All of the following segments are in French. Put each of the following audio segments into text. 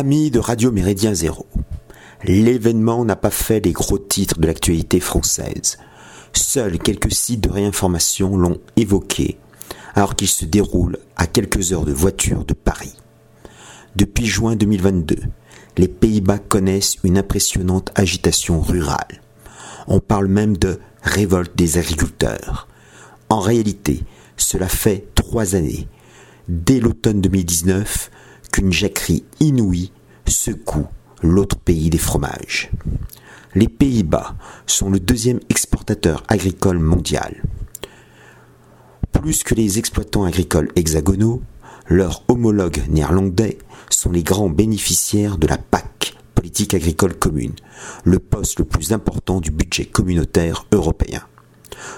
Amis de Radio Méridien Zéro, l'événement n'a pas fait les gros titres de l'actualité française. Seuls quelques sites de réinformation l'ont évoqué, alors qu'il se déroule à quelques heures de voiture de Paris. Depuis juin 2022, les Pays-Bas connaissent une impressionnante agitation rurale. On parle même de révolte des agriculteurs. En réalité, cela fait trois années, dès l'automne 2019, qu'une jacquerie inouïe secoue l'autre pays des fromages. Les Pays-Bas sont le deuxième exportateur agricole mondial. Plus que les exploitants agricoles hexagonaux, leurs homologues néerlandais sont les grands bénéficiaires de la PAC, politique agricole commune, le poste le plus important du budget communautaire européen.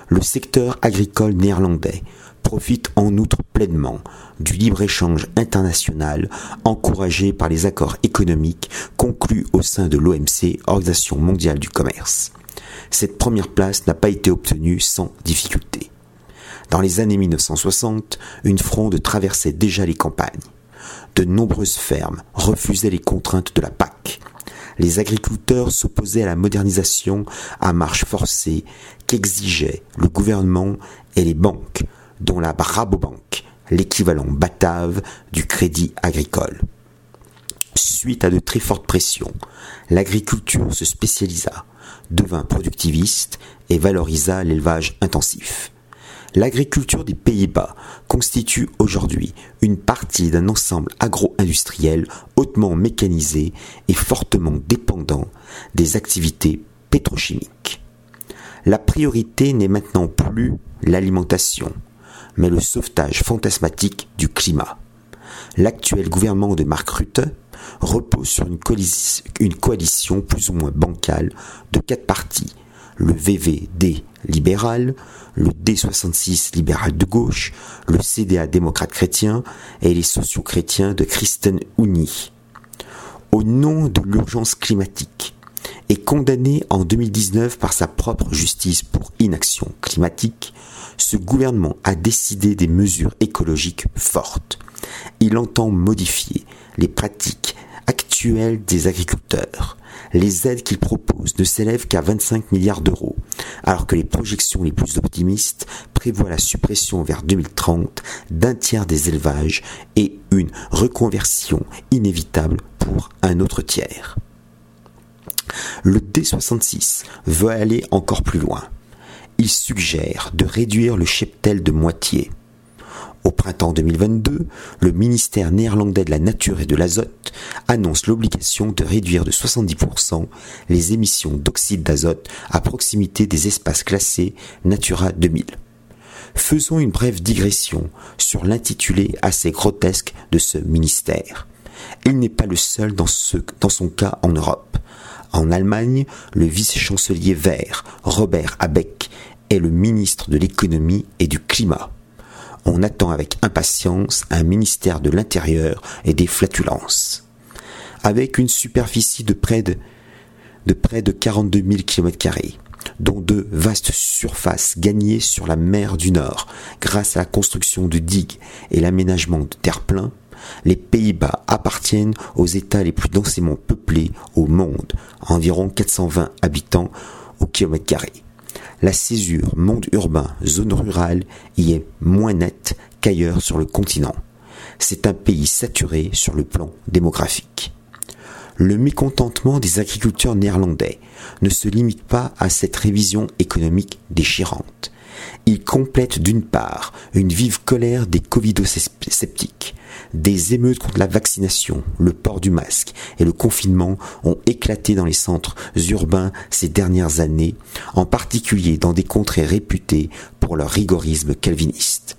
Le secteur agricole néerlandais profite en outre pleinement du libre-échange international encouragé par les accords économiques conclus au sein de l'OMC, Organisation mondiale du commerce. Cette première place n'a pas été obtenue sans difficulté. Dans les années 1960, une fronde traversait déjà les campagnes. De nombreuses fermes refusaient les contraintes de la PAC. Les agriculteurs s'opposaient à la modernisation à marche forcée qu'exigeaient le gouvernement et les banques dont la Rabobank, l'équivalent batave du crédit agricole. Suite à de très fortes pressions, l'agriculture se spécialisa, devint productiviste et valorisa l'élevage intensif. L'agriculture des Pays-Bas constitue aujourd'hui une partie d'un ensemble agro-industriel hautement mécanisé et fortement dépendant des activités pétrochimiques. La priorité n'est maintenant plus l'alimentation, mais le sauvetage fantasmatique du climat. L'actuel gouvernement de Mark Rutte repose sur une, coalition, plus ou moins bancale de quatre partis, le VVD libéral, le D66 libéral de gauche, le CDA démocrate chrétien et les sociaux-chrétiens de Christen Uni. Au nom de l'urgence climatique, et condamné en 2019 par sa propre justice pour inaction climatique, ce gouvernement a décidé des mesures écologiques fortes. Il entend modifier les pratiques actuelles des agriculteurs. Les aides qu'il propose ne s'élèvent qu'à 25 milliards d'euros, alors que les projections les plus optimistes prévoient la suppression vers 2030 d'un tiers des élevages et une reconversion inévitable pour un autre tiers. Le D66 veut aller encore plus loin il suggère de réduire le cheptel de moitié. Au printemps 2022, le ministère néerlandais de la Nature et de l'Azote annonce l'obligation de réduire de 70% les émissions d'oxyde d'azote à proximité des espaces classés Natura 2000. Faisons une brève digression sur l'intitulé assez grotesque de ce ministère. Il n'est pas le seul dans, dans son cas en Europe. En Allemagne, le vice-chancelier vert, Robert Abeck, est le ministre de l'économie et du climat. On attend avec impatience un ministère de l'Intérieur et des flatulences. Avec une superficie de près de, près de 42 000 km, dont de vastes surfaces gagnées sur la mer du Nord grâce à la construction de digues et l'aménagement de terre-plein, les Pays-Bas appartiennent aux États les plus densément peuplés au monde, environ 420 habitants au kilomètre carré la césure monde urbain, zone rurale y est moins nette qu'ailleurs sur le continent. C'est un pays saturé sur le plan démographique. Le mécontentement des agriculteurs néerlandais ne se limite pas à cette révision économique déchirante. Il complète d'une part une vive colère des covido-sceptiques. Des émeutes contre la vaccination, le port du masque et le confinement ont éclaté dans les centres urbains ces dernières années, en particulier dans des contrées réputées pour leur rigorisme calviniste.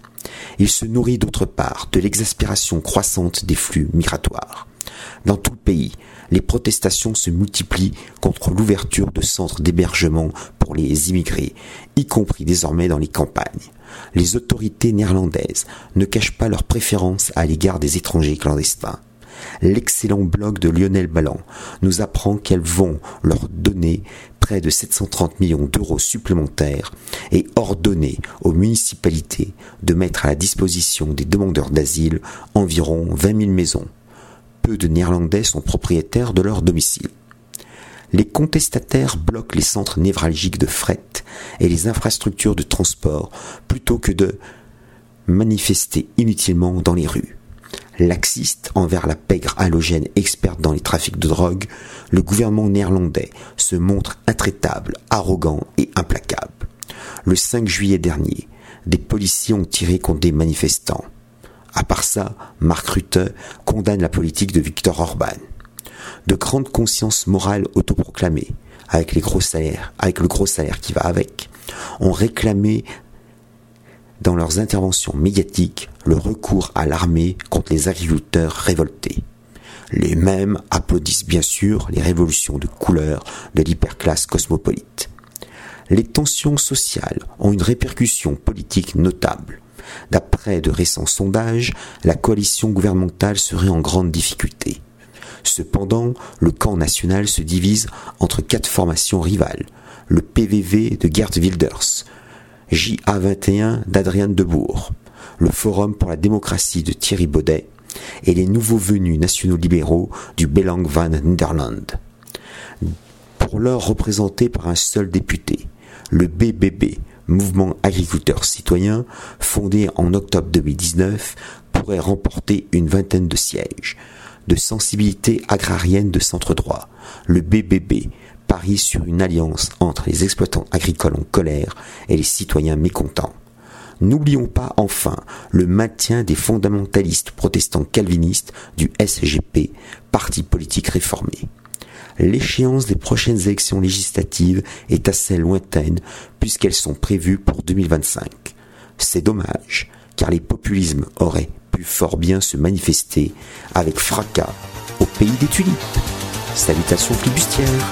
Il se nourrit d'autre part de l'exaspération croissante des flux migratoires. Dans tout les protestations se multiplient contre l'ouverture de centres d'hébergement pour les immigrés, y compris désormais dans les campagnes. Les autorités néerlandaises ne cachent pas leur préférence à l'égard des étrangers clandestins. L'excellent blog de Lionel Ballan nous apprend qu'elles vont leur donner près de 730 millions d'euros supplémentaires et ordonner aux municipalités de mettre à la disposition des demandeurs d'asile environ 20 000 maisons peu de Néerlandais sont propriétaires de leur domicile. Les contestataires bloquent les centres névralgiques de fret et les infrastructures de transport plutôt que de manifester inutilement dans les rues. Laxiste envers la pègre halogène experte dans les trafics de drogue, le gouvernement néerlandais se montre intraitable, arrogant et implacable. Le 5 juillet dernier, des policiers ont tiré contre des manifestants. À part ça, Mark Rutte condamne la politique de Viktor Orban. De grandes consciences morales autoproclamées, avec avec le gros salaire qui va avec, ont réclamé dans leurs interventions médiatiques le recours à l'armée contre les agriculteurs révoltés. Les mêmes applaudissent bien sûr les révolutions de couleur de l'hyperclasse cosmopolite. Les tensions sociales ont une répercussion politique notable. D'après de récents sondages, la coalition gouvernementale serait en grande difficulté. Cependant, le camp national se divise entre quatre formations rivales. Le PVV de Gerd Wilders, JA21 d'Adrien Debourg, le Forum pour la démocratie de Thierry Baudet et les nouveaux venus nationaux libéraux du Belang van Nederland. Pour l'heure représenté par un seul député, le BBB, Mouvement Agriculteur Citoyen, fondé en octobre 2019, pourrait remporter une vingtaine de sièges. De sensibilité agrarienne de centre droit, le BBB parie sur une alliance entre les exploitants agricoles en colère et les citoyens mécontents. N'oublions pas enfin le maintien des fondamentalistes protestants calvinistes du SGP, parti politique réformé. L'échéance des prochaines élections législatives est assez lointaine puisqu'elles sont prévues pour 2025. C'est dommage, car les populismes auraient pu fort bien se manifester avec fracas au pays des tulipes. Salutations flibustières